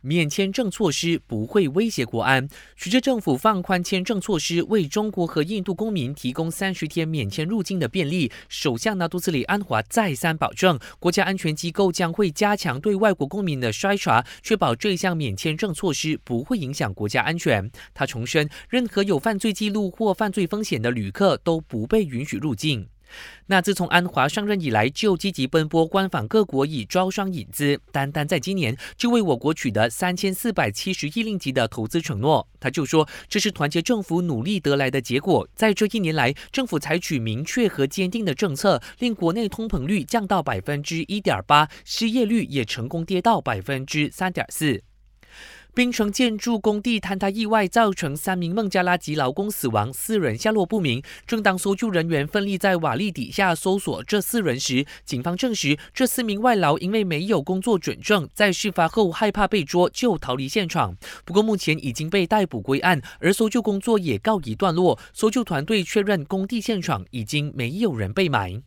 免签证措施不会威胁国安。随着政府放宽签证措施，为中国和印度公民提供三十天免签入境的便利，首相纳杜斯里安华再三保证，国家安全机构将会加强对外国公民的筛查，确保这项免签证措施不会影响国家安全。他重申，任何有犯罪记录或犯罪风险的旅客都不被允许入境。那自从安华上任以来，就积极奔波官访各国以招商引资。单单在今年，就为我国取得三千四百七十亿令吉的投资承诺。他就说，这是团结政府努力得来的结果。在这一年来，政府采取明确和坚定的政策，令国内通膨率降到百分之一点八，失业率也成功跌到百分之三点四。冰城建筑工地坍塌意外造成三名孟加拉籍劳工死亡，四人下落不明。正当搜救人员奋力在瓦砾底下搜索这四人时，警方证实这四名外劳因为没有工作准证，在事发后害怕被捉，就逃离现场。不过目前已经被逮捕归案，而搜救工作也告一段落。搜救团队确认工地现场已经没有人被埋。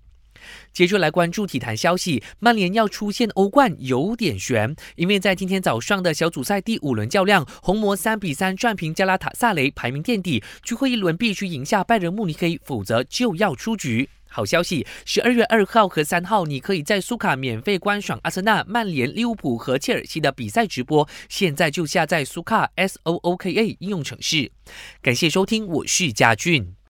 接着来关注体坛消息，曼联要出现欧冠有点悬，因为在今天早上的小组赛第五轮较量，红魔三比三战平加拉塔萨雷，排名垫底，最后一轮必须赢下拜仁慕尼黑，否则就要出局。好消息，十二月二号和三号，你可以在苏卡免费观赏阿森纳、曼联、利物浦和切尔西的比赛直播，现在就下载苏卡 S O O K A 应用程式。感谢收听，我是嘉俊。